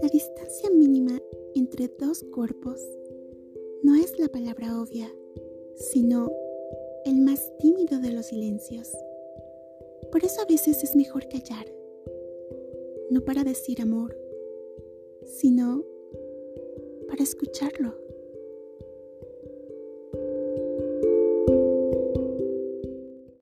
La distancia mínima entre dos cuerpos no es la palabra obvia, sino el más tímido de los silencios. Por eso a veces es mejor callar, no para decir amor, sino para escucharlo.